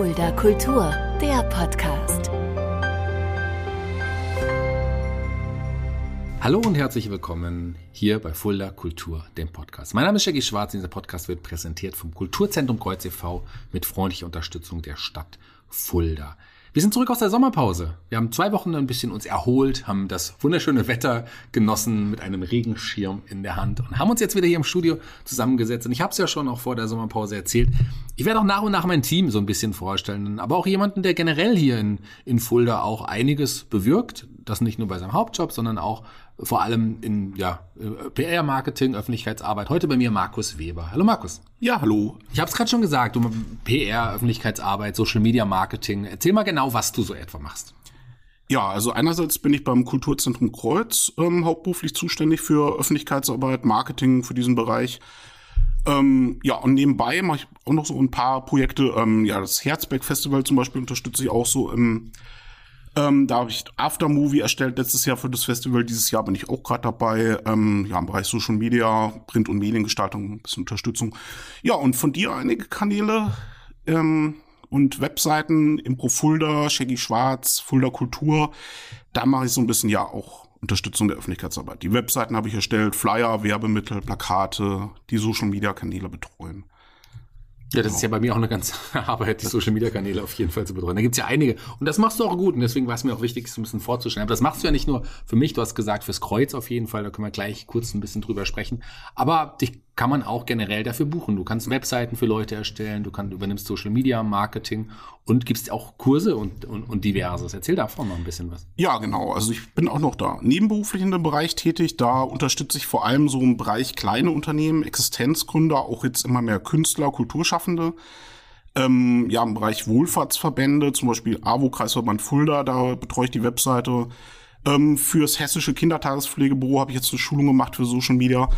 Fulda Kultur, der Podcast. Hallo und herzlich willkommen hier bei Fulda Kultur, dem Podcast. Mein Name ist Jackie Schwarz. Dieser Podcast wird präsentiert vom Kulturzentrum Kreuz e.V. mit freundlicher Unterstützung der Stadt Fulda. Wir sind zurück aus der Sommerpause. Wir haben zwei Wochen ein bisschen uns erholt, haben das wunderschöne Wetter genossen mit einem Regenschirm in der Hand und haben uns jetzt wieder hier im Studio zusammengesetzt. Und ich habe es ja schon auch vor der Sommerpause erzählt. Ich werde auch nach und nach mein Team so ein bisschen vorstellen, aber auch jemanden, der generell hier in, in Fulda auch einiges bewirkt. Das nicht nur bei seinem Hauptjob, sondern auch vor allem in ja, PR-Marketing, Öffentlichkeitsarbeit. Heute bei mir Markus Weber. Hallo Markus. Ja, hallo. Ich habe es gerade schon gesagt, du PR, Öffentlichkeitsarbeit, Social Media Marketing. Erzähl mal genau, was du so etwa machst. Ja, also einerseits bin ich beim Kulturzentrum Kreuz ähm, hauptberuflich zuständig für Öffentlichkeitsarbeit, Marketing für diesen Bereich. Ähm, ja, und nebenbei mache ich auch noch so ein paar Projekte. Ähm, ja, das Herzberg Festival zum Beispiel unterstütze ich auch so im ähm, da habe ich Aftermovie erstellt letztes Jahr für das Festival. Dieses Jahr bin ich auch gerade dabei. Ähm, ja, im Bereich Social Media, Print- und Mediengestaltung, ein bisschen Unterstützung. Ja, und von dir einige Kanäle ähm, und Webseiten, Impro Fulda, Shaggy Schwarz, Fulda Kultur. Da mache ich so ein bisschen ja auch Unterstützung der Öffentlichkeitsarbeit. Die Webseiten habe ich erstellt, Flyer, Werbemittel, Plakate, die Social Media Kanäle betreuen. Ja, das ist ja bei mir auch eine ganze Arbeit, die Social Media Kanäle auf jeden Fall zu betreuen. Da gibt's ja einige. Und das machst du auch gut. Und deswegen war es mir auch wichtig, es ein bisschen vorzustellen. Aber das machst du ja nicht nur für mich, du hast gesagt, fürs Kreuz auf jeden Fall. Da können wir gleich kurz ein bisschen drüber sprechen. Aber dich kann man auch generell dafür buchen. Du kannst Webseiten für Leute erstellen, du kannst, übernimmst Social Media Marketing und gibst auch Kurse und, und, und diverses. Erzähl davon noch ein bisschen was. Ja, genau. Also ich bin auch noch da nebenberuflich in dem Bereich tätig. Da unterstütze ich vor allem so im Bereich kleine Unternehmen, Existenzgründer, auch jetzt immer mehr Künstler, Kulturschaffende. Ähm, ja, im Bereich Wohlfahrtsverbände, zum Beispiel AWO Kreisverband Fulda, da betreue ich die Webseite. Ähm, fürs Hessische Kindertagespflegebüro habe ich jetzt eine Schulung gemacht für Social Media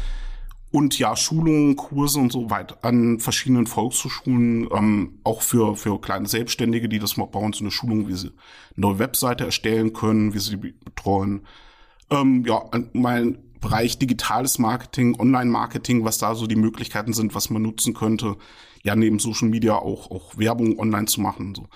und ja, Schulungen, Kurse und so weiter an verschiedenen Volkshochschulen, ähm, auch für, für kleine Selbstständige, die das mal bauen, so eine Schulung, wie sie eine neue Webseite erstellen können, wie sie die betreuen. Ähm, ja, mein Bereich digitales Marketing, Online-Marketing, was da so die Möglichkeiten sind, was man nutzen könnte. Ja, neben Social Media auch, auch Werbung online zu machen. So.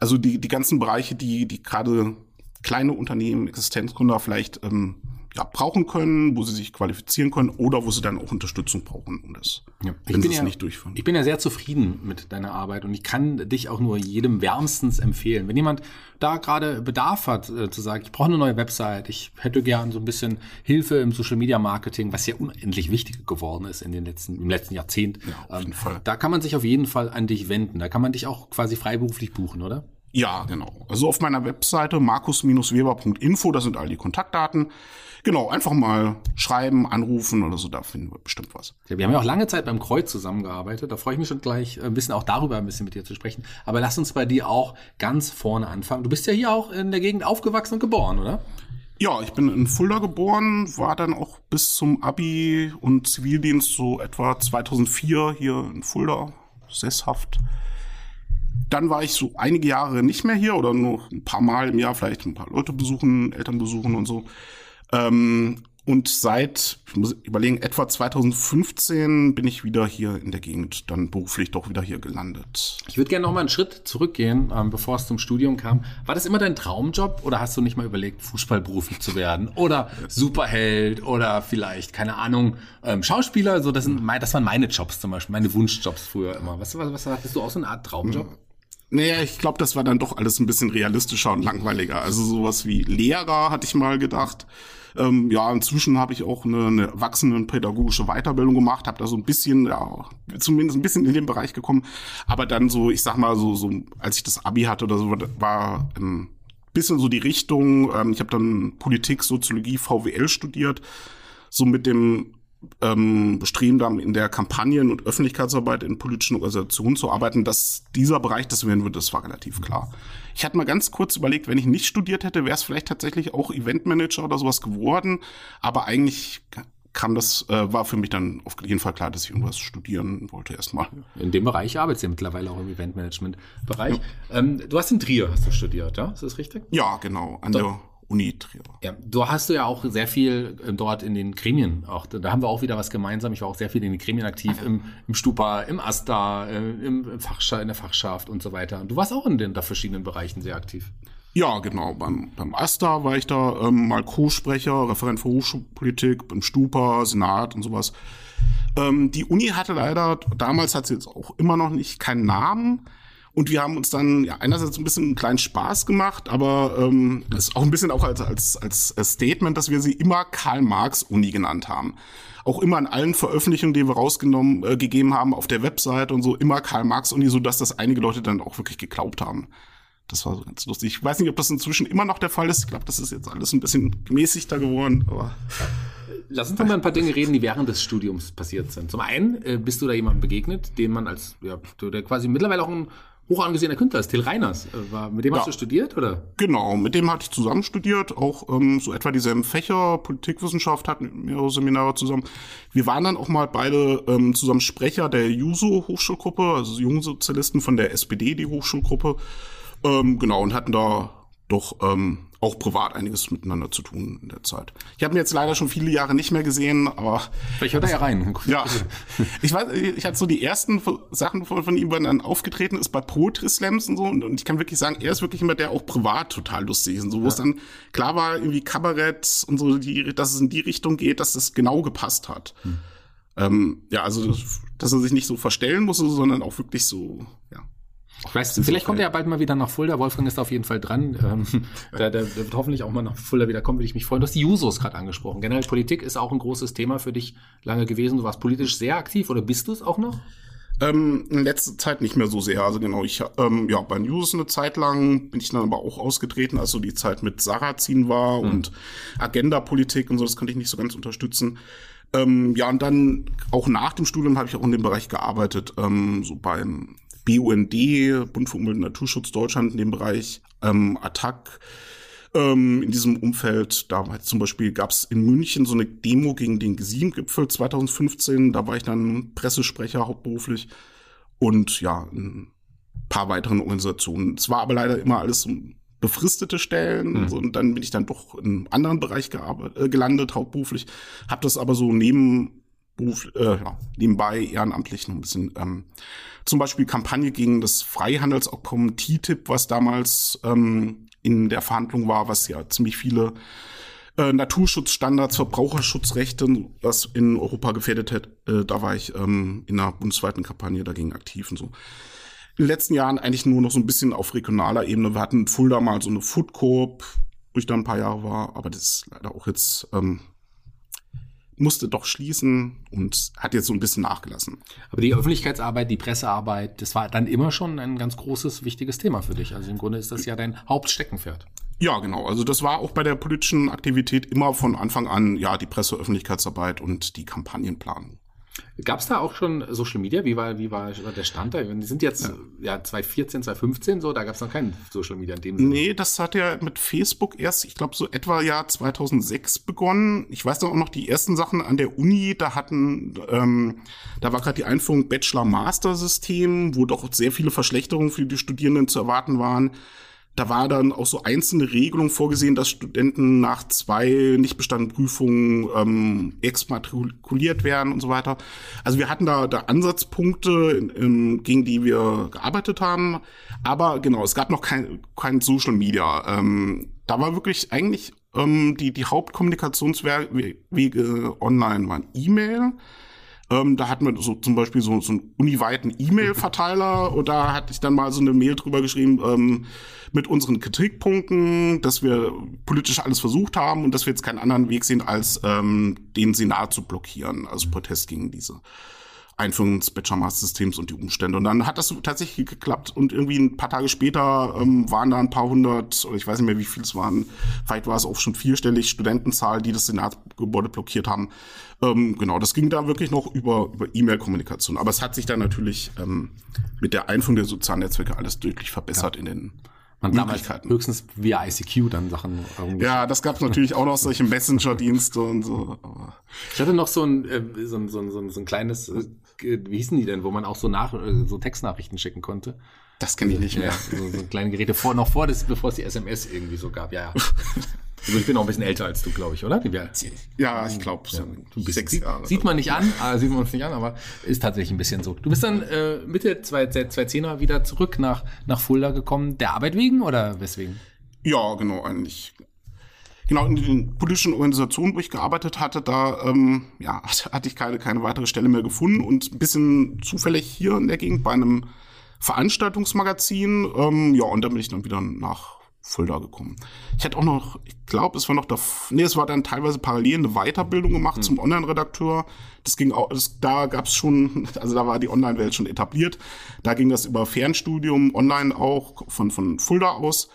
Also die, die ganzen Bereiche, die, die gerade kleine Unternehmen, Existenzgründer vielleicht ähm, ja, brauchen können, wo sie sich qualifizieren können oder wo sie dann auch Unterstützung brauchen, um das, ja. wenn sie es ja, nicht durchführen. Ich bin ja sehr zufrieden mit deiner Arbeit und ich kann dich auch nur jedem wärmstens empfehlen. Wenn jemand da gerade Bedarf hat, äh, zu sagen, ich brauche eine neue Website, ich hätte gern so ein bisschen Hilfe im Social Media Marketing, was ja unendlich wichtig geworden ist in den letzten, im letzten Jahrzehnt. Ja, auf jeden ähm, Fall. Da kann man sich auf jeden Fall an dich wenden. Da kann man dich auch quasi freiberuflich buchen, oder? Ja, genau. Also auf meiner Webseite markus-weber.info, da sind all die Kontaktdaten. Genau, einfach mal schreiben, anrufen oder so, da finden wir bestimmt was. Ja, wir haben ja auch lange Zeit beim Kreuz zusammengearbeitet. Da freue ich mich schon gleich ein bisschen auch darüber ein bisschen mit dir zu sprechen. Aber lass uns bei dir auch ganz vorne anfangen. Du bist ja hier auch in der Gegend aufgewachsen und geboren, oder? Ja, ich bin in Fulda geboren, war dann auch bis zum Abi und Zivildienst so etwa 2004 hier in Fulda sesshaft. Dann war ich so einige Jahre nicht mehr hier oder nur ein paar Mal im Jahr vielleicht ein paar Leute besuchen, Eltern besuchen und so. Ähm, und seit, ich muss überlegen, etwa 2015 bin ich wieder hier in der Gegend, dann beruflich doch wieder hier gelandet. Ich würde gerne noch mal einen Schritt zurückgehen, ähm, bevor es zum Studium kam. War das immer dein Traumjob oder hast du nicht mal überlegt, Fußballberuflich zu werden oder Superheld oder vielleicht, keine Ahnung, ähm, Schauspieler? So, das, sind, das waren meine Jobs zum Beispiel, meine Wunschjobs früher immer. Was, was, was hattest du auch so eine Art Traumjob? Naja, ich glaube, das war dann doch alles ein bisschen realistischer und langweiliger. Also sowas wie Lehrer hatte ich mal gedacht. Ähm, ja, inzwischen habe ich auch eine, eine erwachsenenpädagogische Weiterbildung gemacht, habe da so ein bisschen, ja, zumindest ein bisschen in den Bereich gekommen. Aber dann so, ich sag mal, so, so als ich das Abi hatte oder so, war ein bisschen so die Richtung. Ähm, ich habe dann Politik, Soziologie, VWL studiert, so mit dem ähm, bestreben, dann in der Kampagnen- und Öffentlichkeitsarbeit in politischen Organisationen zu arbeiten, dass dieser Bereich das werden wird, das war relativ klar. Ich hatte mal ganz kurz überlegt, wenn ich nicht studiert hätte, wäre es vielleicht tatsächlich auch Eventmanager oder sowas geworden, aber eigentlich kam das, äh, war für mich dann auf jeden Fall klar, dass ich irgendwas studieren wollte erstmal. In dem Bereich arbeitest du ja mittlerweile auch im Eventmanagement-Bereich. Ja. Ähm, du hast in Trier hast du studiert, ja? Ist das richtig? Ja, genau. An so. der Uni Trier. Ja, du hast du ja auch sehr viel äh, dort in den Gremien. Auch da haben wir auch wieder was gemeinsam. Ich war auch sehr viel in den Gremien aktiv, im, im Stupa, im AStA, äh, im Fachschaft, in der Fachschaft und so weiter. Und du warst auch in den da verschiedenen Bereichen sehr aktiv. Ja, genau. Beim, beim AStA war ich da ähm, mal Co-Sprecher, Referent für Hochschulpolitik, beim Stupa, Senat und sowas. Ähm, die Uni hatte leider, damals hat sie jetzt auch immer noch nicht keinen Namen. Und wir haben uns dann ja, einerseits ein bisschen einen kleinen Spaß gemacht, aber ähm, das ist auch ein bisschen auch als, als, als Statement, dass wir sie immer Karl-Marx-Uni genannt haben. Auch immer in allen Veröffentlichungen, die wir rausgenommen, äh, gegeben haben, auf der Website und so, immer Karl-Marx-Uni, so dass das einige Leute dann auch wirklich geglaubt haben. Das war so ganz lustig. Ich weiß nicht, ob das inzwischen immer noch der Fall ist. Ich glaube, das ist jetzt alles ein bisschen gemäßigter geworden, aber. Lass uns doch mal ein paar Dinge reden, die während des Studiums passiert sind. Zum einen äh, bist du da jemandem begegnet, den man als, ja, der quasi mittlerweile auch ein hoch angesehener Künstler ist, Till Reiners. Äh, war, mit dem ja. hast du studiert, oder? Genau, mit dem hatte ich zusammen studiert, auch ähm, so etwa dieselben Fächer, Politikwissenschaft, hatten mehrere Seminare zusammen. Wir waren dann auch mal beide ähm, zusammen Sprecher der JUSO-Hochschulgruppe, also Jungsozialisten von der SPD, die Hochschulgruppe. Ähm, genau, und hatten da doch ähm, auch privat einiges miteinander zu tun in der Zeit. Ich habe ihn jetzt leider schon viele Jahre nicht mehr gesehen, aber vielleicht hört er ja rein. Ja, ich weiß, ich hatte so die ersten Sachen von, von ihm, wenn er dann aufgetreten ist bei Poetry Slams und so, und, und ich kann wirklich sagen, er ist wirklich immer der auch privat total lustig ist, und so, wo ja. es dann klar war, irgendwie Kabarett und so, die, dass es in die Richtung geht, dass das genau gepasst hat. Hm. Ähm, ja, also dass er sich nicht so verstellen muss, sondern auch wirklich so, ja. Ich weiß, vielleicht kommt er ja bald mal wieder nach Fulda. Wolfgang ist auf jeden Fall dran. Ähm, der, der, der wird hoffentlich auch mal nach Fulda wieder kommen, würde ich mich freuen. Du hast die Jusos gerade angesprochen. Generell Politik ist auch ein großes Thema für dich lange gewesen. Du warst politisch sehr aktiv oder bist du es auch noch? Ähm, in letzter Zeit nicht mehr so sehr. Also genau, ich ähm, ja bei News eine Zeit lang bin ich dann aber auch ausgetreten, als so die Zeit mit Sarrazin war mhm. und Agenda-Politik und so, das konnte ich nicht so ganz unterstützen. Ähm, ja, und dann auch nach dem Studium habe ich auch in dem Bereich gearbeitet, ähm, so beim BUND, Bund für Umwelt und Naturschutz Deutschland in dem Bereich, ähm, Attac. Ähm, in diesem Umfeld, da war zum Beispiel gab es in München so eine Demo gegen den G7-Gipfel 2015. Da war ich dann Pressesprecher hauptberuflich und ja, ein paar weiteren Organisationen. Es war aber leider immer alles so befristete Stellen mhm. und dann bin ich dann doch in einem anderen Bereich äh, gelandet, hauptberuflich. Habe das aber so neben Beruf, äh, ja, nebenbei ehrenamtlich noch ein bisschen ähm, zum Beispiel Kampagne gegen das Freihandelsabkommen TTIP, was damals ähm, in der Verhandlung war, was ja ziemlich viele äh, Naturschutzstandards, Verbraucherschutzrechte, was in Europa gefährdet hat. Äh, da war ich ähm, in einer bundesweiten Kampagne dagegen aktiv und so. In den letzten Jahren eigentlich nur noch so ein bisschen auf regionaler Ebene. Wir hatten Fulda mal so eine Food Coop, wo ich da ein paar Jahre war, aber das ist leider auch jetzt ähm, musste doch schließen und hat jetzt so ein bisschen nachgelassen. Aber die Öffentlichkeitsarbeit, die Pressearbeit, das war dann immer schon ein ganz großes, wichtiges Thema für dich. Also im Grunde ist das ja dein Hauptsteckenpferd. Ja, genau. Also das war auch bei der politischen Aktivität immer von Anfang an, ja, die Presseöffentlichkeitsarbeit und die Kampagnenplanung. Gab es da auch schon Social Media? Wie war, wie war der Stand da? Die sind jetzt ja, ja 2014, 2015 so, da gab es noch kein Social Media in dem Sinne. Nee, das hat ja mit Facebook erst, ich glaube, so etwa Jahr 2006 begonnen. Ich weiß auch noch die ersten Sachen an der Uni, da hatten, ähm, da war gerade die Einführung Bachelor-Master-System, wo doch sehr viele Verschlechterungen für die Studierenden zu erwarten waren da war dann auch so einzelne Regelungen vorgesehen, dass Studenten nach zwei nicht bestandenen Prüfungen ähm, exmatrikuliert werden und so weiter. Also wir hatten da, da Ansatzpunkte, ähm, gegen die wir gearbeitet haben. Aber genau, es gab noch kein, kein Social Media. Ähm, da war wirklich eigentlich ähm, die, die Hauptkommunikationswege online waren E-Mail. Ähm, da hatten wir so zum Beispiel so, so einen uniweiten E-Mail-Verteiler und da hatte ich dann mal so eine Mail drüber geschrieben ähm, mit unseren Kritikpunkten, dass wir politisch alles versucht haben und dass wir jetzt keinen anderen Weg sehen, als ähm, den Senat zu blockieren, also Protest gegen diese Einführung des Bachelor-Master-Systems und die Umstände. Und dann hat das tatsächlich geklappt und irgendwie ein paar Tage später ähm, waren da ein paar hundert, oder ich weiß nicht mehr, wie viel es waren, vielleicht war es auch schon vierstellig Studentenzahl, die das Senatsgebäude blockiert haben. Ähm, genau, das ging da wirklich noch über, über E-Mail-Kommunikation. Aber es hat sich dann natürlich ähm, mit der Einführung der sozialen Netzwerke alles deutlich verbessert ja. in den man damals höchstens via ICQ dann Sachen. Ja, das gab es natürlich auch noch solche Messenger-Dienste und so. Aber ich hatte noch so ein, äh, so ein, so ein, so ein, so ein kleines, äh, wie hießen die denn, wo man auch so nach, äh, so Textnachrichten schicken konnte. Das kenne ich nicht mehr. Ja, so, so kleine Geräte vor, noch vor, das, bevor es die SMS irgendwie so gab, ja, ja. Also ich bin auch ein bisschen älter als du, glaube ich, oder? Ja, ich glaube, so ja, sechs Jahre. Sieht man nicht an, äh, sieht man uns nicht an, aber ist tatsächlich ein bisschen so. Du bist dann äh, Mitte 2010er wieder zurück nach, nach Fulda gekommen, der Arbeit wegen oder weswegen? Ja, genau, eigentlich. Genau, in den politischen Organisationen, wo ich gearbeitet hatte, da ähm, ja, hatte ich keine, keine weitere Stelle mehr gefunden und ein bisschen zufällig hier in der Gegend bei einem Veranstaltungsmagazin. Ähm, ja, und dann bin ich dann wieder nach Fulda gekommen. Ich hatte auch noch, ich glaube, es war noch da, nee, es war dann teilweise parallel eine Weiterbildung gemacht mhm. zum Online-Redakteur. Das ging auch, das, da gab es schon, also da war die Online-Welt schon etabliert. Da ging das über Fernstudium, online auch, von, von Fulda aus,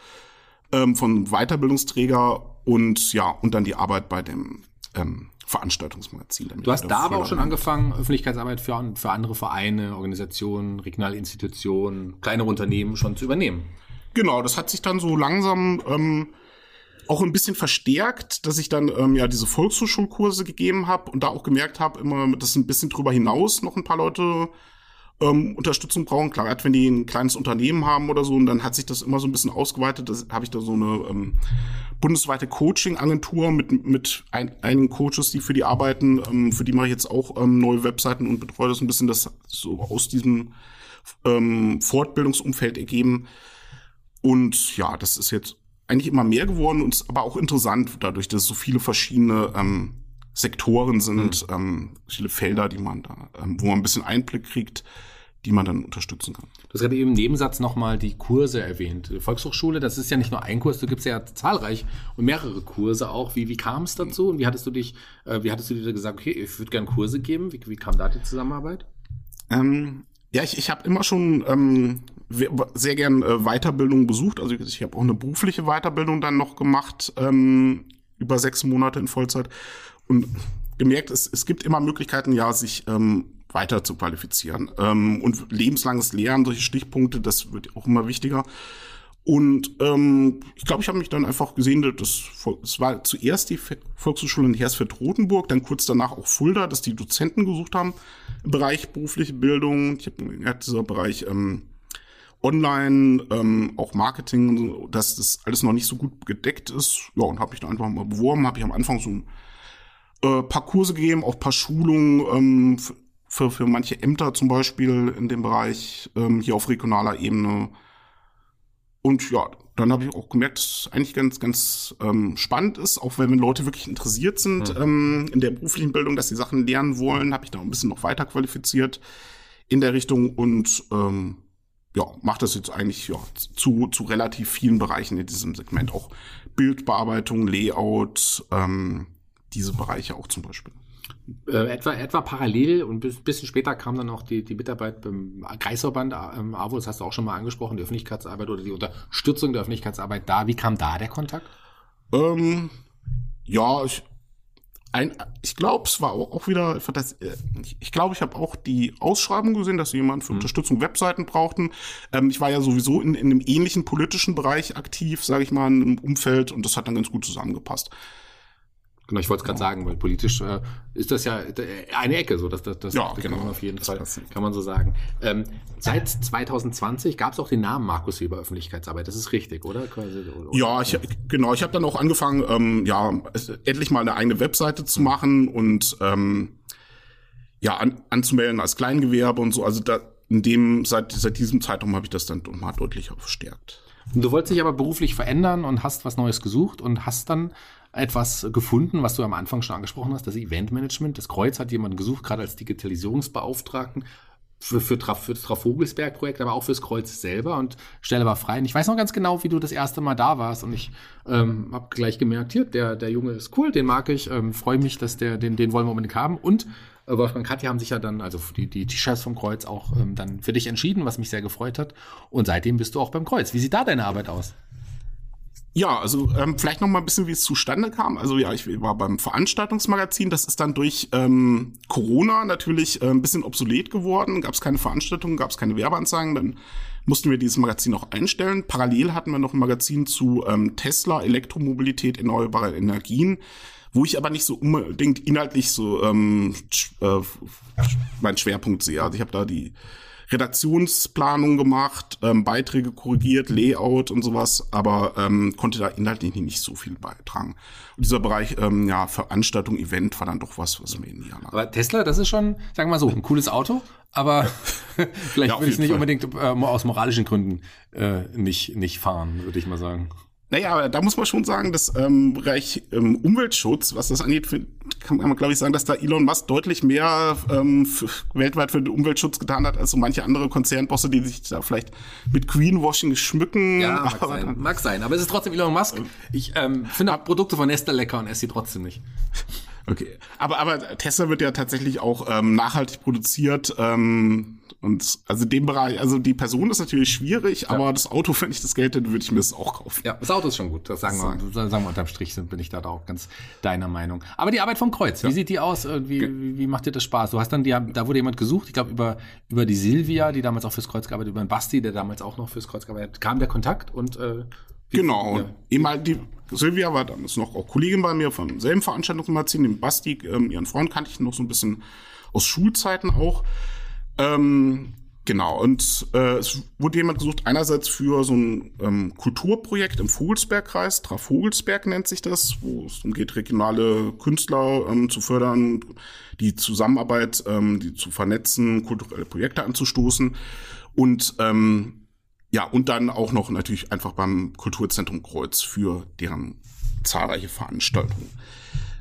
ähm, von Weiterbildungsträger und ja, und dann die Arbeit bei dem ähm, Veranstaltungsmagazin. Du hast da aber auch schon angefangen, Öffentlichkeitsarbeit für, für andere Vereine, Organisationen, regionale Institutionen, kleinere Unternehmen schon zu übernehmen. Genau, das hat sich dann so langsam ähm, auch ein bisschen verstärkt, dass ich dann ähm, ja diese Volkshochschulkurse gegeben habe und da auch gemerkt habe, immer, dass ein bisschen drüber hinaus noch ein paar Leute ähm, Unterstützung brauchen. Klar, wenn die ein kleines Unternehmen haben oder so, und dann hat sich das immer so ein bisschen ausgeweitet. Das habe ich da so eine ähm, bundesweite Coaching-Agentur mit, mit ein, einigen Coaches, die für die arbeiten. Ähm, für die mache ich jetzt auch ähm, neue Webseiten und betreue das ein bisschen, das so aus diesem ähm, Fortbildungsumfeld ergeben. Und ja, das ist jetzt eigentlich immer mehr geworden und ist aber auch interessant, dadurch, dass es so viele verschiedene ähm, Sektoren sind, mhm. ähm, viele Felder, die man da, ähm, wo man ein bisschen Einblick kriegt, die man dann unterstützen kann. Du hast gerade eben im Nebensatz nochmal die Kurse erwähnt. Volkshochschule, das ist ja nicht nur ein Kurs, du gibst ja zahlreich und mehrere Kurse auch. Wie, wie kam es dazu und wie hattest du dich, äh, wie hattest du dir gesagt, okay, ich würde gerne Kurse geben? Wie, wie kam da die Zusammenarbeit? Ähm, ja, ich, ich habe immer schon ähm, sehr gern äh, Weiterbildung besucht. Also ich habe auch eine berufliche Weiterbildung dann noch gemacht, ähm, über sechs Monate in Vollzeit. Und gemerkt, es, es gibt immer Möglichkeiten, ja, sich ähm, weiter zu qualifizieren. Ähm, und lebenslanges Lernen, solche Stichpunkte, das wird auch immer wichtiger. Und ähm, ich glaube, ich habe mich dann einfach gesehen, dass es war zuerst die Volkshochschule in Hersfeld-Rotenburg, dann kurz danach auch Fulda, dass die Dozenten gesucht haben im Bereich berufliche Bildung. Ich habe ja, dieser Bereich ähm, Online, ähm, auch Marketing, dass das alles noch nicht so gut gedeckt ist. Ja, und habe mich da einfach mal beworben, habe ich am Anfang so ein äh, paar Kurse gegeben, auch paar Schulungen ähm, für, für manche Ämter zum Beispiel in dem Bereich ähm, hier auf regionaler Ebene und ja, dann habe ich auch gemerkt, dass es eigentlich ganz, ganz ähm, spannend ist, auch wenn Leute wirklich interessiert sind mhm. ähm, in der beruflichen Bildung, dass sie Sachen lernen wollen, habe ich da ein bisschen noch weiter qualifiziert in der Richtung und ähm, ja, macht das jetzt eigentlich ja, zu, zu relativ vielen Bereichen in diesem Segment. Auch Bildbearbeitung, Layout, ähm, diese Bereiche auch zum Beispiel. Äh, etwa, etwa parallel und ein bisschen später kam dann auch die, die Mitarbeit beim Kreisverband ähm, AWO, das hast du auch schon mal angesprochen, die Öffentlichkeitsarbeit oder die Unterstützung der Öffentlichkeitsarbeit da. Wie kam da der Kontakt? Ähm, ja, ich, ein, ich glaube, es war auch wieder, das, äh, ich glaube, ich habe auch die Ausschreibung gesehen, dass jemand für mhm. Unterstützung Webseiten brauchten. Ähm, ich war ja sowieso in, in einem ähnlichen politischen Bereich aktiv, sage ich mal, im Umfeld und das hat dann ganz gut zusammengepasst. Genau, ich wollte es gerade sagen, weil politisch äh, ist das ja eine Ecke, so dass das, das, ja, das genau. kann man auf jeden Fall, kann man so sagen. Ähm, seit 2020 gab es auch den Namen Markus Weber Öffentlichkeitsarbeit, das ist richtig, oder? Ja, ich, genau, ich habe dann auch angefangen, ähm, ja, endlich mal eine eigene Webseite zu machen und ähm, ja, an, anzumelden als Kleingewerbe und so. Also da, in dem, seit, seit diesem Zeitraum habe ich das dann mal deutlich verstärkt. Du wolltest dich aber beruflich verändern und hast was Neues gesucht und hast dann etwas gefunden, was du am Anfang schon angesprochen hast, das Eventmanagement. Das Kreuz hat jemanden gesucht, gerade als Digitalisierungsbeauftragten für, für, für das Trafogelsberg-Projekt, aber auch fürs Kreuz selber und Stelle war frei. Und ich weiß noch ganz genau, wie du das erste Mal da warst und ich ähm, habe gleich gemerkt, hier, der, der Junge ist cool, den mag ich, ähm, freue mich, dass der, den, den wollen wir unbedingt haben und äh, Wolfgang Katja haben sich ja dann, also die, die T-Shirts vom Kreuz auch ähm, dann für dich entschieden, was mich sehr gefreut hat. Und seitdem bist du auch beim Kreuz. Wie sieht da deine Arbeit aus? Ja, also ähm, vielleicht noch mal ein bisschen, wie es zustande kam. Also ja, ich war beim Veranstaltungsmagazin. Das ist dann durch ähm, Corona natürlich äh, ein bisschen obsolet geworden. Gab es keine Veranstaltungen, gab es keine Werbeanzeigen. Dann mussten wir dieses Magazin auch einstellen. Parallel hatten wir noch ein Magazin zu ähm, Tesla, Elektromobilität, erneuerbare Energien, wo ich aber nicht so unbedingt inhaltlich so ähm, äh, meinen Schwerpunkt sehe. Also ich habe da die Redaktionsplanung gemacht, ähm, Beiträge korrigiert, Layout und sowas, aber ähm, konnte da inhaltlich nicht so viel beitragen. Und dieser Bereich, ähm, ja, Veranstaltung, Event war dann doch was, was mir näher lag. Aber Tesla, das ist schon, sagen wir mal so, ein cooles Auto, aber vielleicht Ja, würde ich es nicht Fall. unbedingt äh, aus moralischen Gründen äh, nicht, nicht fahren, würde ich mal sagen. Naja, aber da muss man schon sagen, dass ähm, Bereich ähm, Umweltschutz, was das angeht, kann man, glaube ich, sagen, dass da Elon Musk deutlich mehr ähm, weltweit für den Umweltschutz getan hat, als so manche andere Konzernbosse, die sich da vielleicht mit Greenwashing schmücken. Ja, mag aber sein, mag sein. Aber es ist trotzdem Elon Musk. Ich ähm, finde auch Produkte von Nestle lecker und esse sie trotzdem nicht. Okay. Aber, aber Tesla wird ja tatsächlich auch ähm, nachhaltig produziert. Ähm, und also dem Bereich, also die Person ist natürlich schwierig, aber das Auto, wenn ich das Geld hätte, würde ich mir das auch kaufen. Ja, das Auto ist schon gut. Das sagen wir, sagen wir unterm Strich sind, bin ich da auch ganz deiner Meinung. Aber die Arbeit vom Kreuz, wie sieht die aus? Äh, Wie, wie, wie macht dir das Spaß? Du hast dann die, da wurde jemand gesucht, ich glaube über, über die Silvia, die damals auch fürs Kreuz gearbeitet, über den Basti, der damals auch noch fürs Kreuz gearbeitet hat, kam der Kontakt und äh, Genau. Ja. Ehemal die Silvia war damals noch auch Kollegin bei mir vom selben Veranstaltungsmagazin, dem Basti, ähm, ihren Freund kannte ich noch so ein bisschen aus Schulzeiten auch. Ähm, genau, und äh, es wurde jemand gesucht, einerseits für so ein ähm, Kulturprojekt im Vogelsbergkreis, Traf Vogelsberg nennt sich das, wo es darum geht, regionale Künstler ähm, zu fördern, die Zusammenarbeit, ähm, die zu vernetzen, kulturelle Projekte anzustoßen. Und ähm, ja, und dann auch noch natürlich einfach beim Kulturzentrum Kreuz für deren zahlreiche Veranstaltungen.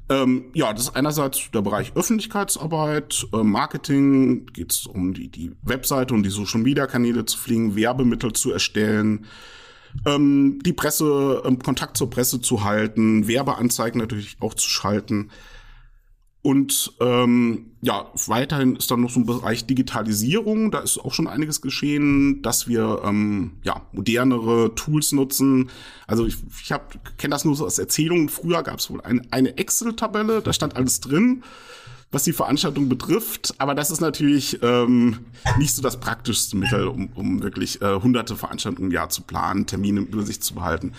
Ähm, ja, das ist einerseits der Bereich Öffentlichkeitsarbeit, äh, Marketing, geht es um die, die Webseite und die Social-Media-Kanäle zu pflegen, Werbemittel zu erstellen, ähm, die Presse, ähm, Kontakt zur Presse zu halten, Werbeanzeigen natürlich auch zu schalten. Und ähm, ja, weiterhin ist dann noch so ein Bereich Digitalisierung. Da ist auch schon einiges geschehen, dass wir ähm, ja modernere Tools nutzen. Also ich, ich kenne das nur so aus Erzählungen. Früher gab es wohl eine, eine Excel-Tabelle, da stand alles drin, was die Veranstaltung betrifft. Aber das ist natürlich ähm, nicht so das praktischste Mittel, um, um wirklich äh, hunderte Veranstaltungen im Jahr zu planen, Termine im Übersicht zu behalten.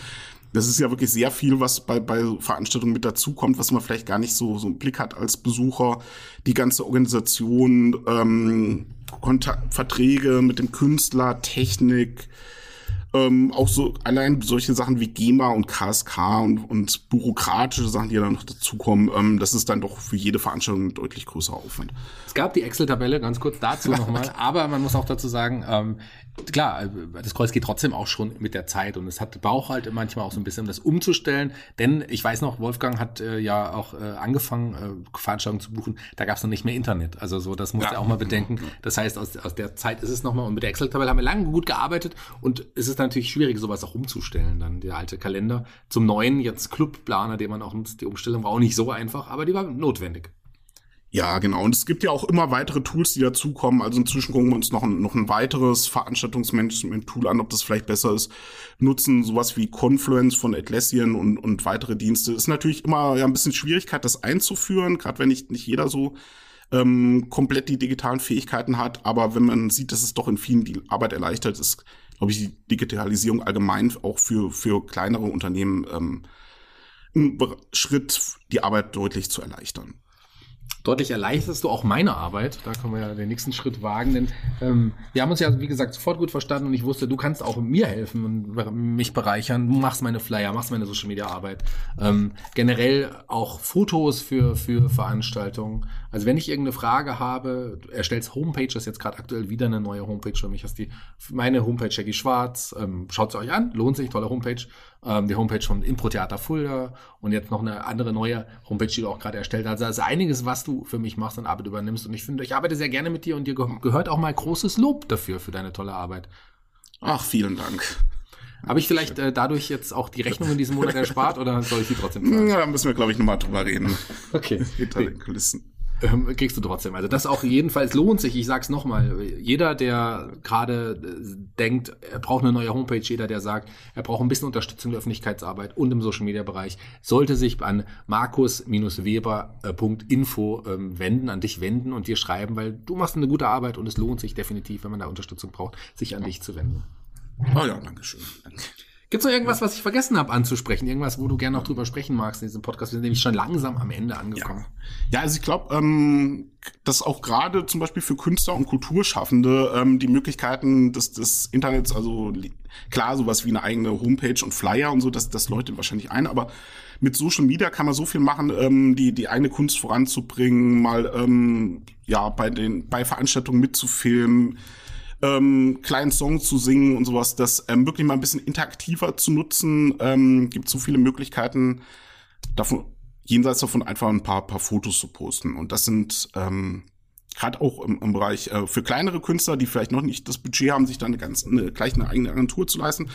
Das ist ja wirklich sehr viel, was bei, bei Veranstaltungen mit dazukommt, was man vielleicht gar nicht so, so einen Blick hat als Besucher. Die ganze Organisation, ähm, Kontakt, Verträge mit dem Künstler, Technik, ähm, auch so allein solche Sachen wie GEMA und KSK und, und bürokratische Sachen, die dann noch dazukommen, ähm, das ist dann doch für jede Veranstaltung ein deutlich größerer Aufwand. Es gab die Excel-Tabelle, ganz kurz dazu nochmal, aber man muss auch dazu sagen, ähm, klar, äh, das Kreuz geht trotzdem auch schon mit der Zeit und es hat Bauch halt manchmal auch so ein bisschen, um das umzustellen, denn ich weiß noch, Wolfgang hat äh, ja auch äh, angefangen, äh, Veranstaltungen zu buchen, da gab es noch nicht mehr Internet, also so, das muss Ja. er auch mal bedenken, das heißt, aus, aus der Zeit ist es nochmal und mit der Excel-Tabelle haben wir lange gut gearbeitet und es ist natürlich schwierig, sowas auch umzustellen, dann der alte Kalender zum neuen, jetzt Clubplaner, den man auch nutzt, die Umstellung war auch nicht so einfach, aber die war notwendig. Ja, genau. Und es gibt ja auch immer weitere Tools, die dazukommen. Also inzwischen gucken wir uns noch ein, noch ein weiteres Veranstaltungsmanagement-Tool an, ob das vielleicht besser ist. Nutzen sowas wie Confluence von Atlassian und, und weitere Dienste. Ist natürlich immer ja ein bisschen Schwierigkeit, das einzuführen, gerade wenn nicht, nicht jeder so ähm, komplett die digitalen Fähigkeiten hat. Aber wenn man sieht, dass es doch in vielen die Arbeit erleichtert, ist, glaube ich, die Digitalisierung allgemein auch für, für kleinere Unternehmen ähm, Schritt, die Arbeit deutlich zu erleichtern. Deutlich erleichterst du auch meine Arbeit. Da können wir ja den nächsten Schritt wagen, denn ähm, wir haben uns ja, wie gesagt, sofort gut verstanden und ich wusste, du kannst auch mir helfen und mich bereichern. Du machst meine Flyer, machst meine Social Media Arbeit. Ähm, generell auch Fotos für, für Veranstaltungen. Also wenn ich irgendeine Frage habe, erstellst Homepage, das ist jetzt gerade aktuell wieder eine neue Homepage für mich. Hast die meine Homepage Jackie Schwarz. Ähm, Schaut sie euch an, lohnt sich, tolle Homepage. Ähm, die Homepage vom Impro-Theater Fulda und jetzt noch eine andere neue Homepage, die du auch gerade erstellt hast. Also da ist einiges, was du für mich machst und Arbeit übernimmst. Und ich finde, ich arbeite sehr gerne mit dir und dir ge gehört auch mal großes Lob dafür, für deine tolle Arbeit. Ach, vielen Dank. Habe ich vielleicht äh, dadurch jetzt auch die Rechnung in diesem Monat erspart oder soll ich die trotzdem zahlen? Ja, da müssen wir, glaube ich, nochmal drüber reden. Okay. Hinter den Kulissen. Ähm, kriegst du trotzdem. Also das auch jedenfalls lohnt sich. Ich sag's nochmal. Jeder, der gerade äh, denkt, er braucht eine neue Homepage, jeder, der sagt, er braucht ein bisschen Unterstützung der Öffentlichkeitsarbeit und im Social Media Bereich, sollte sich an markus-weber.info ähm, wenden, an dich wenden und dir schreiben, weil du machst eine gute Arbeit und es lohnt sich definitiv, wenn man da Unterstützung braucht, sich an dich zu wenden. Oh ja, danke schön. Danke. Gibt es noch irgendwas, was ich vergessen habe anzusprechen? Irgendwas, wo du gerne noch drüber sprechen magst in diesem Podcast? Wir sind nämlich schon langsam am Ende angekommen. Ja, ja also ich glaube, ähm, dass auch gerade zum Beispiel für Künstler und Kulturschaffende ähm, die Möglichkeiten des, des Internets, also klar, sowas wie eine eigene Homepage und Flyer und so, das, das leuchtet wahrscheinlich ein, aber mit Social Media kann man so viel machen, ähm, die, die eigene Kunst voranzubringen, mal ähm, ja bei den bei Veranstaltungen mitzufilmen ähm, kleinen Song zu singen und sowas, das ähm, wirklich mal ein bisschen interaktiver zu nutzen. Ähm, gibt so viele Möglichkeiten, davon, jenseits davon einfach ein paar, paar Fotos zu posten. Und das sind ähm, gerade auch im, im Bereich äh, für kleinere Künstler, die vielleicht noch nicht das Budget haben, sich da eine ganz eine, gleich eine eigene Agentur zu leisten,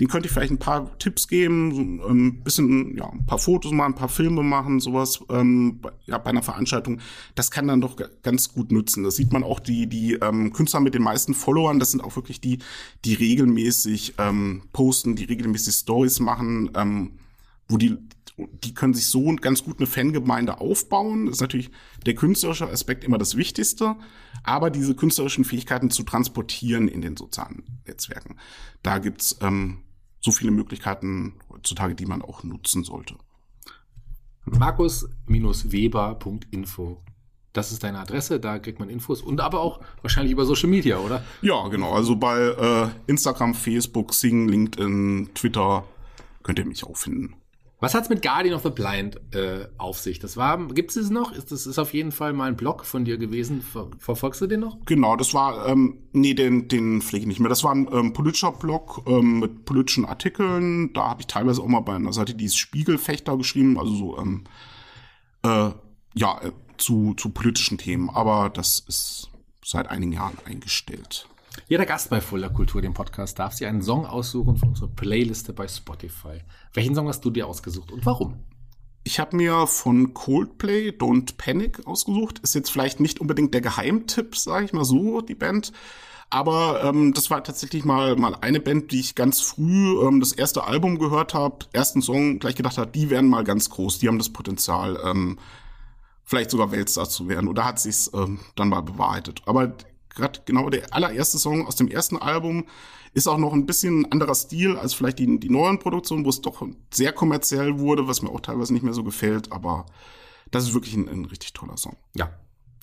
den könnte ich vielleicht ein paar Tipps geben, so ein ähm, bisschen, ja, ein paar Fotos machen, ein paar Filme machen, sowas, ähm, ja, bei einer Veranstaltung. Das kann dann doch ganz gut nutzen. Das sieht man auch die, die ähm, Künstler mit den meisten Followern, das sind auch wirklich die, die regelmäßig ähm, posten, die regelmäßig Stories machen, ähm, wo die die können sich so ganz gut eine Fangemeinde aufbauen. Das ist natürlich der künstlerische Aspekt immer das Wichtigste, aber diese künstlerischen Fähigkeiten zu transportieren in den sozialen Netzwerken, da gibt's ähm, so viele Möglichkeiten heutzutage, die man auch nutzen sollte. Markus-weber.info das ist deine Adresse, da kriegt man Infos und aber auch wahrscheinlich über Social Media, oder? Ja, genau. Also bei äh, Instagram, Facebook, Sing, LinkedIn, Twitter könnt ihr mich auch finden. Was hat's mit Guardian of the Blind äh, auf sich? Das war, gibt es noch? Ist, das ist auf jeden Fall mal ein Blog von dir gewesen. Ver, verfolgst du den noch? Genau, das war, ähm, nee, den, den pflege ich nicht mehr. Das war ein ähm, politischer Blog ähm, mit politischen Artikeln. Da habe ich teilweise auch mal bei einer Seite, die ist Spiegelfechter geschrieben, also so, ähm, äh, ja, äh, zu, zu politischen Themen. Aber das ist seit einigen Jahren eingestellt. Jeder Gast bei Fuller Kultur, dem Podcast, darf sich einen Song aussuchen von unserer Playliste bei Spotify. Welchen Song hast du dir ausgesucht und warum? Ich habe mir von Coldplay Don't Panic ausgesucht. Ist jetzt vielleicht nicht unbedingt der Geheimtipp, sage ich mal so, die Band. Aber ähm, das war tatsächlich mal mal eine Band, die ich ganz früh ähm, das erste Album gehört habe, ersten Song gleich gedacht habe, die werden mal ganz groß, die haben das Potenzial, ähm, vielleicht sogar Weltstar zu werden. Oder hat sich's ähm, dann mal bewahrheitet. Aber gerade genau der allererste Song aus dem ersten Album ist auch noch ein bisschen ein anderer Stil als vielleicht die, die neuen Produktionen, wo es doch sehr kommerziell wurde, was mir auch teilweise nicht mehr so gefällt, aber das ist wirklich ein, ein richtig toller Song. Ja.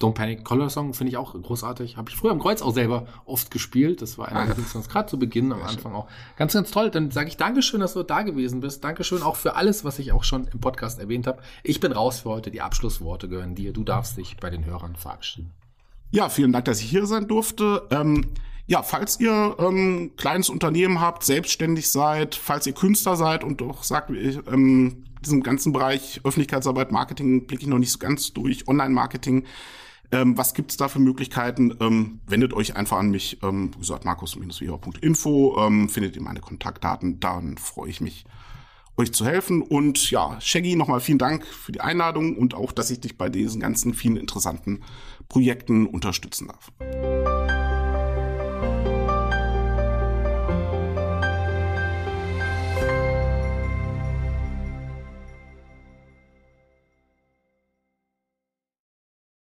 Don't Panic Color Song finde ich auch großartig. Habe ich früher am Kreuz auch selber oft gespielt. Das war einer der Songs gerade zu Beginn, am Anfang auch. Ganz, ganz toll. Dann sage ich Dankeschön, dass du da gewesen bist. Dankeschön auch für alles, was ich auch schon im Podcast erwähnt habe. Ich bin raus für heute. Die Abschlussworte gehören dir. Du darfst dich bei den Hörern verabschieden. Ja, vielen Dank, dass ich hier sein durfte. Ähm, ja, falls ihr ähm, kleines Unternehmen habt, selbstständig seid, falls ihr Künstler seid und doch sagt, ich, ähm, diesen ganzen Bereich Öffentlichkeitsarbeit, Marketing blicke ich noch nicht so ganz durch, Online-Marketing, ähm, was gibt's da für Möglichkeiten? Ähm, wendet euch einfach an mich, ähm, wie gesagt, markus-info, ähm, findet ihr meine Kontaktdaten, dann freue ich mich, euch zu helfen. Und ja, Shaggy, nochmal vielen Dank für die Einladung und auch, dass ich dich bei diesen ganzen vielen interessanten Projekten unterstützen darf.